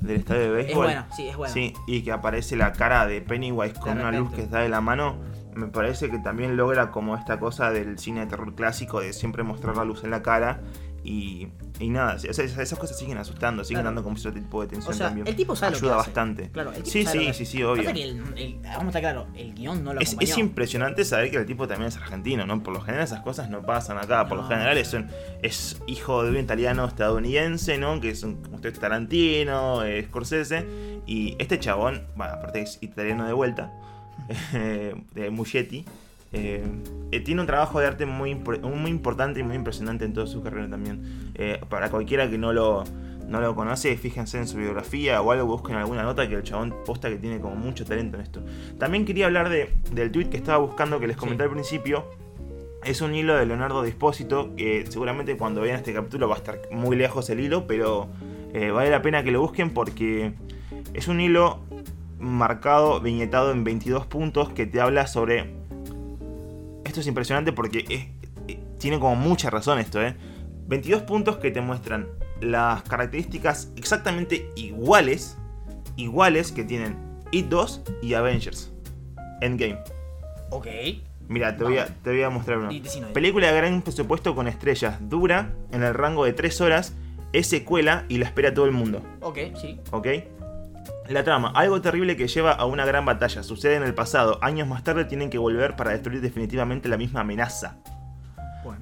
del estadio de béisbol. es buena, sí, es buena. Sí, y que aparece la cara de Pennywise con De una luz que está de la mano. Me parece que también logra como esta cosa del cine de terror clásico de siempre mostrar la luz en la cara. Y, y nada, o sea, esas, cosas siguen asustando, siguen Claro. dando como cierto tipo de tensión O sea, también. el tipo sabe lo que Ayuda hace. bastante. Claro, el tipo sí, sabe lo sí, que sí, sí, obvio. Pasa que el- el- vamos a estar claro, el guion no lo Es, acompañó. es impresionante saber que el tipo también es argentino, ¿no? Por lo general esas cosas no pasan acá. Por lo general es, un- es hijo de un italiano estadounidense, ¿no? Que es un, usted es Tarantino, eh, Scorsese. Y este chabón, bueno, aparte es italiano de vuelta, eh, de Muschietti. Eh, eh, tiene un trabajo de arte muy, muy importante y muy impresionante en toda su carrera también. Eh, para cualquiera que no lo, no lo conoce, fíjense en su biografía o algo, busquen alguna nota que el chabón posta que tiene como mucho talento en esto. También quería hablar de, del tweet que estaba buscando que les comenté Sí. al principio. Es un hilo de Leonardo Dispósito, que seguramente cuando vean este capítulo va a estar muy lejos el hilo, pero vale la pena que lo busquen porque es un hilo marcado, viñetado en 22 puntos que te habla sobre... Esto es impresionante porque es- eh, tiene como mucha razón esto, ¿eh? 22 puntos que te muestran las características exactamente iguales, iguales que tienen It 2 y Avengers. Endgame. Ok. Mira, te, voy a, te voy a mostrar uno. Película de gran presupuesto con estrellas. Dura, en el rango de 3 horas. Es secuela y la espera todo el mundo. Ok, sí. ¿Ok? La trama. Algo terrible que lleva a una gran batalla. Sucede en el pasado. Años más tarde tienen que volver para destruir definitivamente la misma amenaza. Bueno.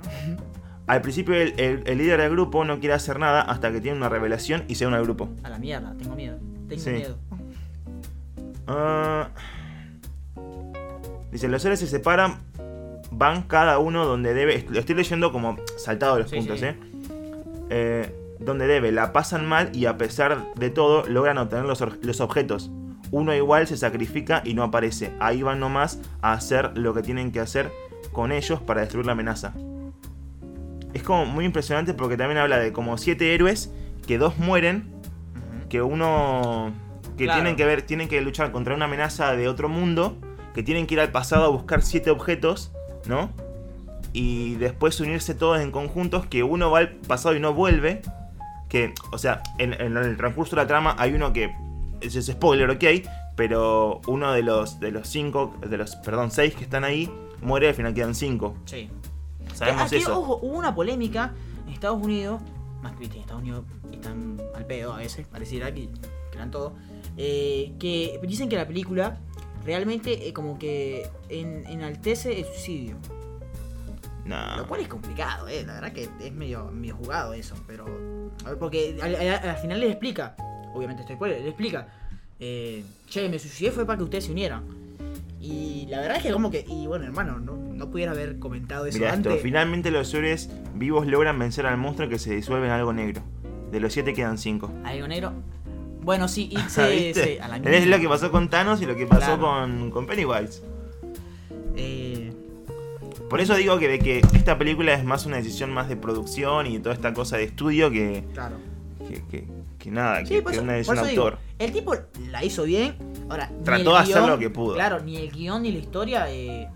Al principio el, el- el líder del grupo no quiere hacer nada hasta que tiene una revelación y se une al grupo. A la mierda, tengo miedo. Tengo Sí. miedo. Ah, dice, los seres se separan, van cada uno donde debe. Lo estoy leyendo como saltado los Sí, puntos, sí. ¿eh? Eh, Donde debe, la pasan mal y a pesar de todo logran obtener los, los objetos. Uno igual se sacrifica y no aparece. Ahí van nomás a hacer lo que tienen que hacer con ellos para destruir la amenaza. Es como muy impresionante porque también habla de como siete héroes que dos mueren que uno que Claro. tienen que ver tienen que luchar contra una amenaza de otro mundo que tienen que ir al pasado a buscar siete objetos no y después unirse todos en conjuntos, que uno va al pasado y no vuelve. Que, o sea, en, en el transcurso de la trama hay uno que es spoiler, ok, pero uno de los de los cinco, de los, perdón, seis que están ahí, muere, al final quedan cinco. Sí. Sabemos Aquí, eso. ojo, hubo una polémica en Estados Unidos, más que viste, en Estados Unidos están al pedo a veces, pareciera que crean todo, eh, que dicen que la película realmente eh, como que en- enaltece el suicidio. Nah. Lo cual es complicado, eh. La verdad que es medio, medio jugado eso, pero. a ver, Porque al, al- al final le explica, obviamente estoy spoiler, le explica. Eh, che, me suicidé fue para que ustedes se unieran. Y la verdad es que como que. Y bueno, hermano, no, no pudiera haber comentado eso esto, antes. finalmente los héroes vivos logran vencer al monstruo que se disuelve en algo negro. De los siete quedan cinco. Algo negro. Bueno, sí, y se, ¿Viste? se- a la es lo que pasó con Thanos y lo que pasó Claro. con, con Pennywise. Por eso digo que, que esta película es más una decisión más de producción y toda esta cosa de estudio que, claro. que, que- que nada, Sí, que, por eso- una por decisión eso de digo, autor. el tipo la hizo bien. Ahora, Trató de hacer lo que pudo. Claro, ni el guion ni la historia. Eh,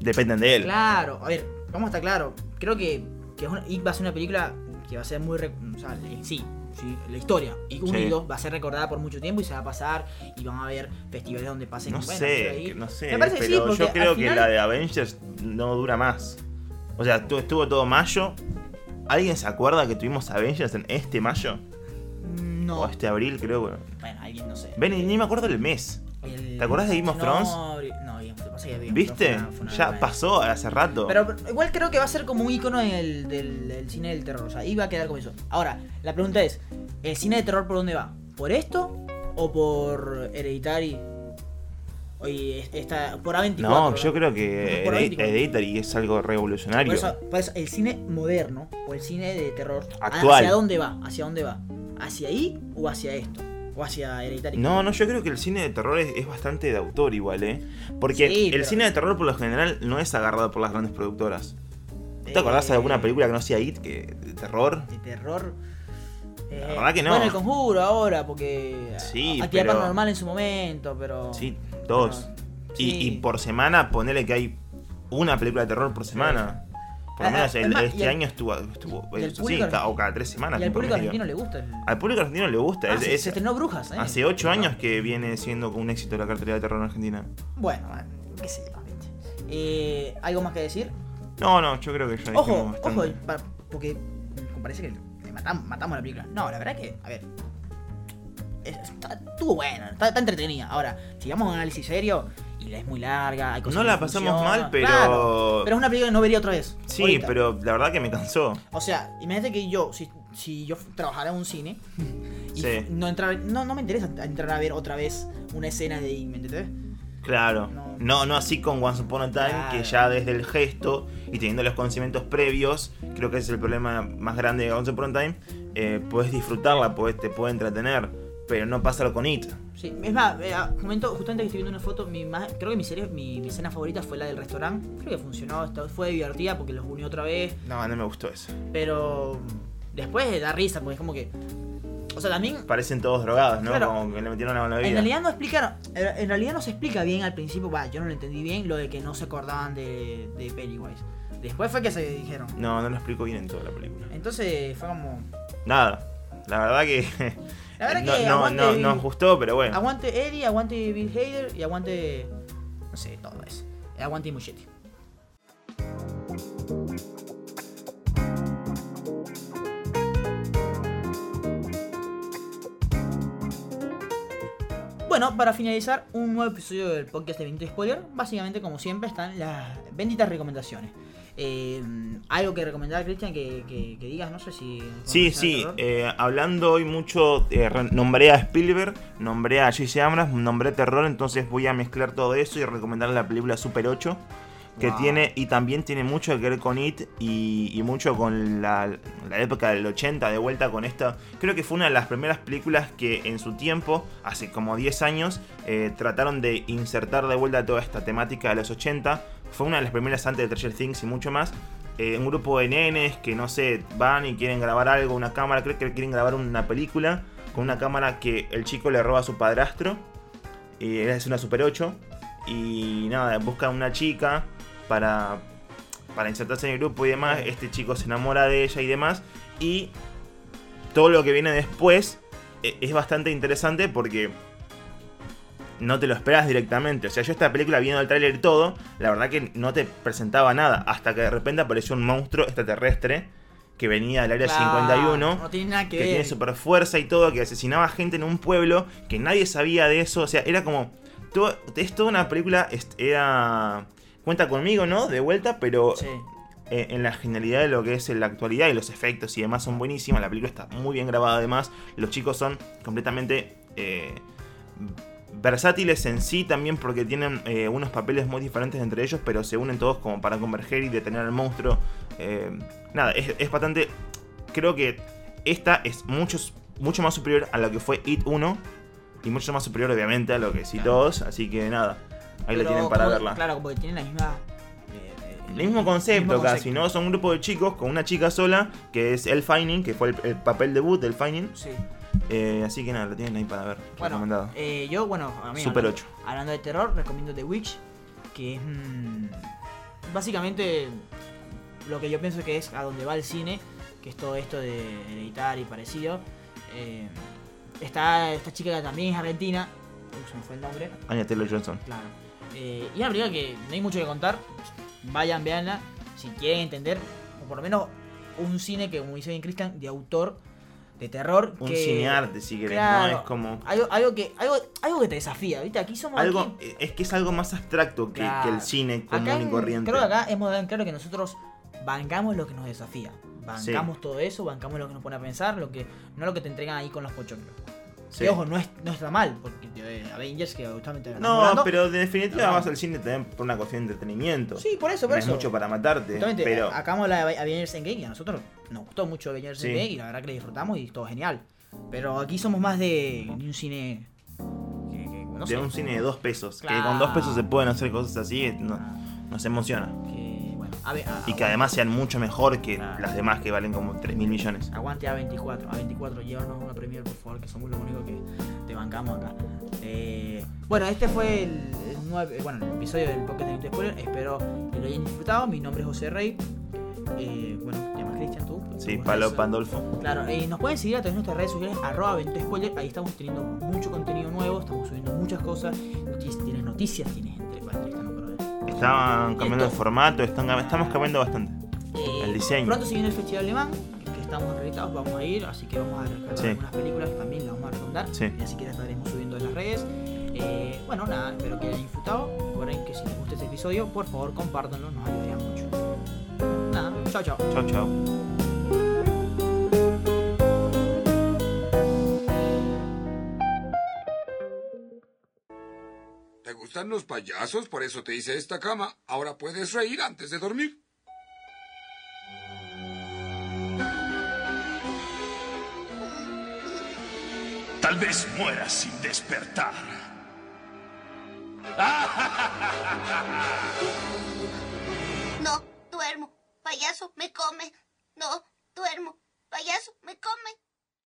Dependen de él. Claro, a ver, vamos a estar claro. Creo que, que es una- It va a ser una película que va a ser muy. O sea, sí, sí, la historia. Y uno Sí. y dos va a ser recordada por mucho tiempo y se va a pasar. Y van a haber festivales donde pasen. No bueno, sé, ahí. no sé, Me parece sí, pero yo creo que la de Avengers no dura más. O sea, tu- estuvo todo mayo. ¿Alguien se acuerda que tuvimos Avengers en este mayo? No. O este abril, creo. Bueno, Bueno, alguien no sé. Ven, ni me acuerdo del mes. El- ¿Te acordás de Game of no, Thrones? No, ¿Viste? Thrones fue una- fue una ya pasó hace rato. Pero igual creo que va a ser como un icono del, del, del cine del terror. O sea, iba a quedar como eso. Ahora, la pregunta es: ¿el cine de terror por dónde va? ¿Por esto? ¿O por Hereditary? Oye, esta, por A24. no, yo creo que Por Hered- A24. Hereditary es algo revolucionario. Por eso, por eso, el cine moderno o el cine de terror. Actual. ¿Hacia dónde va? ¿Hacia dónde va? ¿Hacia ahí o hacia esto? ¿O hacia Hereditary? No, no, yo creo que el cine de terror es, es bastante de autor igual, ¿eh? Porque Sí, el pero- cine de terror por lo general no es agarrado por las grandes productoras. ¿Te Eh, acordás de alguna película que no sea It, que, de terror? de terror. Eh, La verdad que no. Bueno, el conjuro ahora, porque. Sí, Actividad pero- paranormal en su momento, pero. Sí, pero- Y, y por semana, ponele que hay una película de terror por semana. Por lo Ah, menos ah, el- este al- año estuvo, estuvo eso sí, o cada tres semanas. Y al público argentino le gusta. el- Al público argentino le gusta. Ah, es- se, es- se estrenó Brujas, ¿eh? hace ocho años que viene siendo un éxito la cartelera de terror en Argentina. Bueno, bueno, qué sé yo. Eh, ¿Algo más que decir? No, no, yo creo que ya Ojo, ojo, porque parece que le matam- matamos la película. No, la verdad que, a ver. Estuvo buena, está, está entretenida. Ahora, si vamos a un análisis serio y es muy larga, hay cosas No la pasamos funcionan, mal, pero- claro, pero es una película que no vería otra vez. Sí, ahorita. pero la verdad que me cansó. O sea, imagínate que yo, si, si yo trabajara en un cine y Sí. no entrar, no, no me interesa entrar a ver otra vez una escena de ¿me entendés? Claro. No. No, no así con Once Upon a Time, Claro. que ya desde el gesto y teniendo los conocimientos previos, creo que ese es el problema más grande de Once Upon a Time, eh, puedes disfrutarla, puedes, te puede entretener, pero no pasa con It. Sí, es más, eh, ah, comento justamente que estoy viendo una foto, mi más- creo que mi serie, mi, mi escena favorita fue la del restaurante. Creo que funcionó, fue divertida porque los unió otra vez, No, no me gustó eso. pero después da risa porque es como que, o sea, también Parecen todos drogados, ¿no? Claro. Como que le metieron la en vida. realidad no explicaron, en en realidad no se explica bien al principio, va, yo no lo entendí bien lo de que no se acordaban de, de Pennywise. Después fue que se dijeron. No, no lo explico bien en toda la película. Entonces fue como, Nada. La verdad que. La verdad no, que no, aguante no, Bill- nos gustó, pero bueno. aguante Eddie, aguante Bill Hader y aguante, no sé, todo eso. Aguante Muchetti. Bueno, para finalizar, un nuevo episodio del podcast de Bendito Spoiler. Básicamente, como siempre, están las benditas recomendaciones. Eh, algo que recomendar, Cristian, que, que- que digas, no sé si. Sí, sí, eh, hablando hoy mucho, eh, nombré a Spielberg, nombré a J.C. Abrams, nombré terror, entonces voy a mezclar todo eso y recomendar la película Super 8, que Wow. tiene, y también tiene mucho que ver con It y, y mucho con la, la época del 80, de vuelta con esta, creo que fue una de las primeras películas que en su tiempo, hace como 10 años, eh, trataron de insertar de vuelta toda esta temática de los 80, fue una de las primeras antes de Treasure Things y mucho más, eh, un grupo de nenes que no sé, van y quieren grabar algo, una cámara, creo que quieren grabar una película con una cámara que el chico le roba a su padrastro. Y es una Super 8. Y nada, buscan una chica para, para insertarse en el grupo y demás, este chico se enamora de ella y demás, y todo lo que viene después eh, es bastante interesante porque no te lo esperas directamente. O sea, yo esta película viendo el tráiler y todo, la verdad que no te presentaba nada, hasta que de repente apareció un monstruo extraterrestre que venía del área Claro, 51 No tiene nada que, que ver. tiene super fuerza y todo, que asesinaba gente en un pueblo, que nadie sabía de eso, o sea, era como... todo- es toda una película, era... Cuenta conmigo, ¿no? De vuelta, pero Sí. eh, en la genialidad de lo que es en la actualidad y los efectos y demás son buenísimas, la película está muy bien grabada además, los chicos son completamente... eh, versátiles en sí también porque tienen eh, unos papeles muy diferentes entre ellos, pero se unen todos como para converger y detener al monstruo. Eh, nada, es, es bastante... Creo que esta es mucho, mucho más superior a lo que fue It 1 y mucho más superior obviamente a lo que es It Claro. 2, así que nada, ahí la tienen para verla. Claro, porque tienen la misma. eh, eh, El mismo concepto casi. ¿no? Son un grupo de chicos con una chica sola, que es El Fining, que fue el, el papel debut del Fining. Sí. Eh, así que nada, lo tienen ahí para ver. Bueno, recomendado. eh, yo, bueno, a mí, Super hablando, 8. hablando de terror, recomiendo The Witch, que es mm, básicamente lo que yo pienso que es a donde va el cine, que es todo esto de editar y parecido. Eh, está esta chica que también es argentina, Uy, se me fue el nombre, Anya Taylor Johnson. claro. Y una película que no hay mucho que contar, vayan, véanla, si quieren entender, o por lo menos un cine que, como dice bien Cristian, de autor, de terror. Un que, cinearte, si querés, Claro. ¿no? Es como. Algo, algo que algo, algo que te desafía, ¿viste? Aquí somos Algo, aquí- es que es algo más abstracto que, Claro. que el cine común acá y en- corriente. Creo que acá hemos dado en claro que nosotros bancamos lo que nos desafía. Bancamos todo eso, bancamos lo que nos pone a pensar, lo que no lo que te entregan ahí con los pochoclos. Sí. Que ojo, no, es, no está mal, porque eh, Avengers, que justamente No, pero de definitiva No. vas al cine también por una cuestión de entretenimiento. Sí, por eso, no por es eso. mucho para matarte. Justamente, pero acabamos la de Avengers Endgame y a nosotros nos gustó mucho Avengers Sí. Endgame y la verdad que le disfrutamos y todo genial. Pero aquí somos más de, de un cine. que- que, no de sé, un cine de dos pesos. Que con dos pesos se pueden hacer cosas así, es- no- nos emociona. que, a ver, a- Y que además sean mucho mejor que Claro. las demás que valen como 3 mil millones. Aguante A24, A24, llévanos una premier por favor, que somos los únicos que te bancamos acá. Eh, bueno, este fue el, el nueve- bueno, el episodio del podcast de Spoiler. Espero que lo hayan disfrutado. Mi nombre es José Rey. Eh, bueno, te llamas Cristian tú. Sí, ¿Cómo Palo? Pandolfo. Claro, eh, nos pueden seguir a través de nuestras redes sociales, arroba Spoiler. Ahí estamos teniendo mucho contenido nuevo, estamos subiendo muchas cosas. Notic- tienes noticias, tienes Estaban cambiando el formato, están, estamos cambiando bastante. Eh, El diseño. Pronto se viene el Festival Alemán, que estamos acreditados, vamos a ir, así que vamos a rescatar Sí. algunas películas que también las vamos a recomendar. Sí. Y así que las estaremos subiendo en las redes. Eh, bueno, nada, espero que hayan disfrutado. Recuerden que si les gusta este episodio, por favor compártanlo, nos ayudaría mucho. Nada, chao, chao. Chau, chau. Gustan los payasos? Por eso te hice esta cama. Ahora puedes reír antes de dormir. Tal vez mueras sin despertar. No, duermo. Payaso me come. No, duermo.